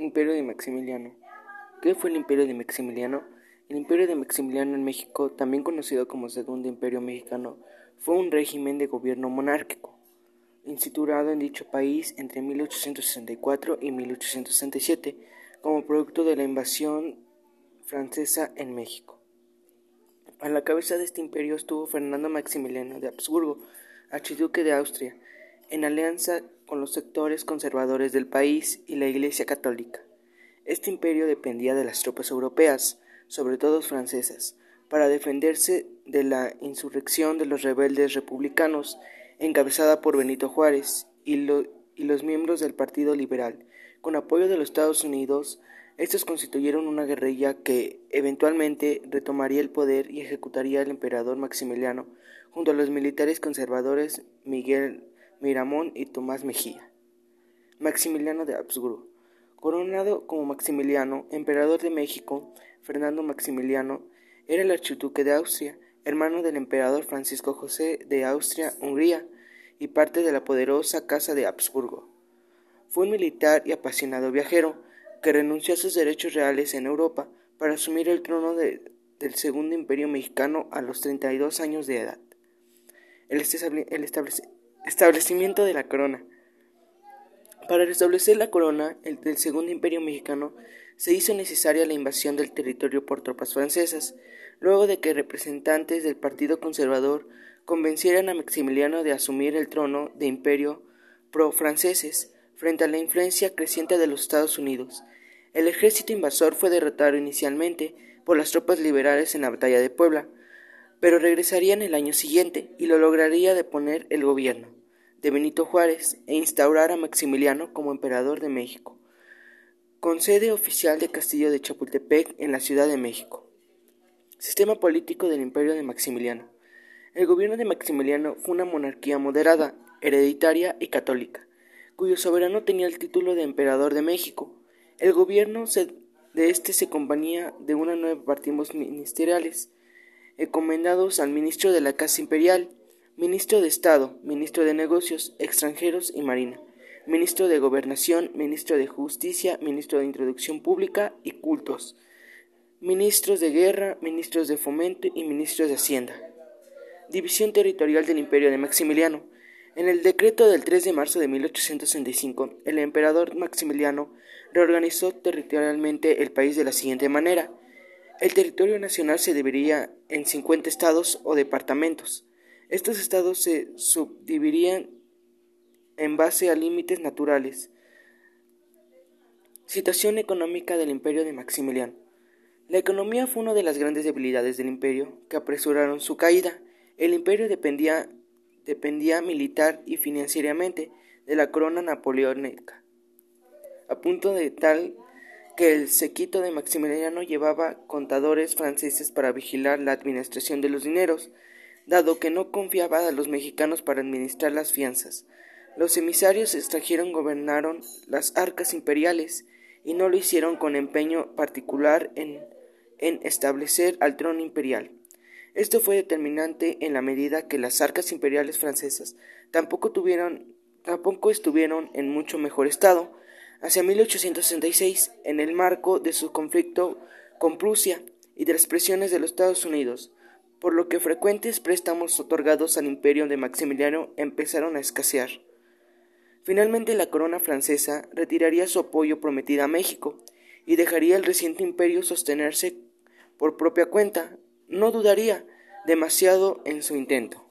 Imperio de Maximiliano. ¿Qué fue el Imperio de Maximiliano? El Imperio de Maximiliano en México, también conocido como Segundo Imperio Mexicano, fue un régimen de gobierno monárquico, instituado en dicho país entre 1864 y 1867 como producto de la invasión francesa en México. A la cabeza de este imperio estuvo Fernando Maximiliano de Habsburgo, archiduque de Austria, en alianza con los sectores conservadores del país y la Iglesia católica. Este imperio dependía de las tropas europeas, sobre todo francesas, para defenderse de la insurrección de los rebeldes republicanos encabezada por Benito Juárez y, y los miembros del Partido Liberal. Con apoyo de los Estados Unidos, estos constituyeron una guerrilla que eventualmente retomaría el poder y ejecutaría al emperador Maximiliano junto a los militares conservadores Miguel Miramón y Tomás Mejía. Maximiliano de Habsburgo. Coronado como Maximiliano, emperador de México, Fernando Maximiliano era el archiduque de Austria, hermano del emperador Francisco José de Austria-Hungría y parte de la poderosa Casa de Habsburgo. Fue un militar y apasionado viajero que renunció a sus derechos reales en Europa para asumir el trono del Segundo Imperio Mexicano a los 32 años de edad. El, el Establecimiento de la corona. Para restablecer la corona el, del Segundo Imperio Mexicano se hizo necesaria la invasión del territorio por tropas francesas, luego de que representantes del Partido Conservador convencieran a Maximiliano de asumir el trono de imperio pro-franceses frente a la influencia creciente de los Estados Unidos. El ejército invasor fue derrotado inicialmente por las tropas liberales en la batalla de Puebla, pero regresarían el año siguiente y lo lograría deponer el gobierno de Benito Juárez e instaurar a Maximiliano como emperador de México, con sede oficial de Castillo de Chapultepec en la Ciudad de México. Sistema político del imperio de Maximiliano. El gobierno de Maximiliano fue una monarquía moderada, hereditaria y católica, cuyo soberano tenía el título de emperador de México. El gobierno de este se componía de una nueve partidos ministeriales, encomendados al ministro de la Casa Imperial, Ministro de Estado, Ministro de Negocios Extranjeros y Marina, Ministro de Gobernación, Ministro de Justicia, Ministro de Introducción Pública y Cultos, Ministros de Guerra, Ministros de Fomento y Ministros de Hacienda. División Territorial del Imperio de Maximiliano. En el decreto del 3 de marzo de 1865, el emperador Maximiliano reorganizó territorialmente el país de la siguiente manera. El territorio nacional se dividiría en 50 estados o departamentos. Estos estados se subdividirían en base a límites naturales. Situación económica del imperio de Maximiliano. La economía fue una de las grandes debilidades del imperio que apresuraron su caída. El imperio dependía, dependía militar y financieramente de la corona napoleónica, a punto de tal que el sequito de Maximiliano llevaba contadores franceses para vigilar la administración de los dineros dado que no confiaba a los mexicanos para administrar las fianzas. Los emisarios extranjeros gobernaron las arcas imperiales y no lo hicieron con empeño particular en, en establecer al trono imperial. Esto fue determinante en la medida que las arcas imperiales francesas tampoco tuvieron tampoco estuvieron en mucho mejor estado hacia 1866 en el marco de su conflicto con Prusia y de las presiones de los Estados Unidos por lo que frecuentes préstamos otorgados al imperio de Maximiliano empezaron a escasear. Finalmente la corona francesa retiraría su apoyo prometido a México y dejaría el reciente imperio sostenerse por propia cuenta. No dudaría demasiado en su intento.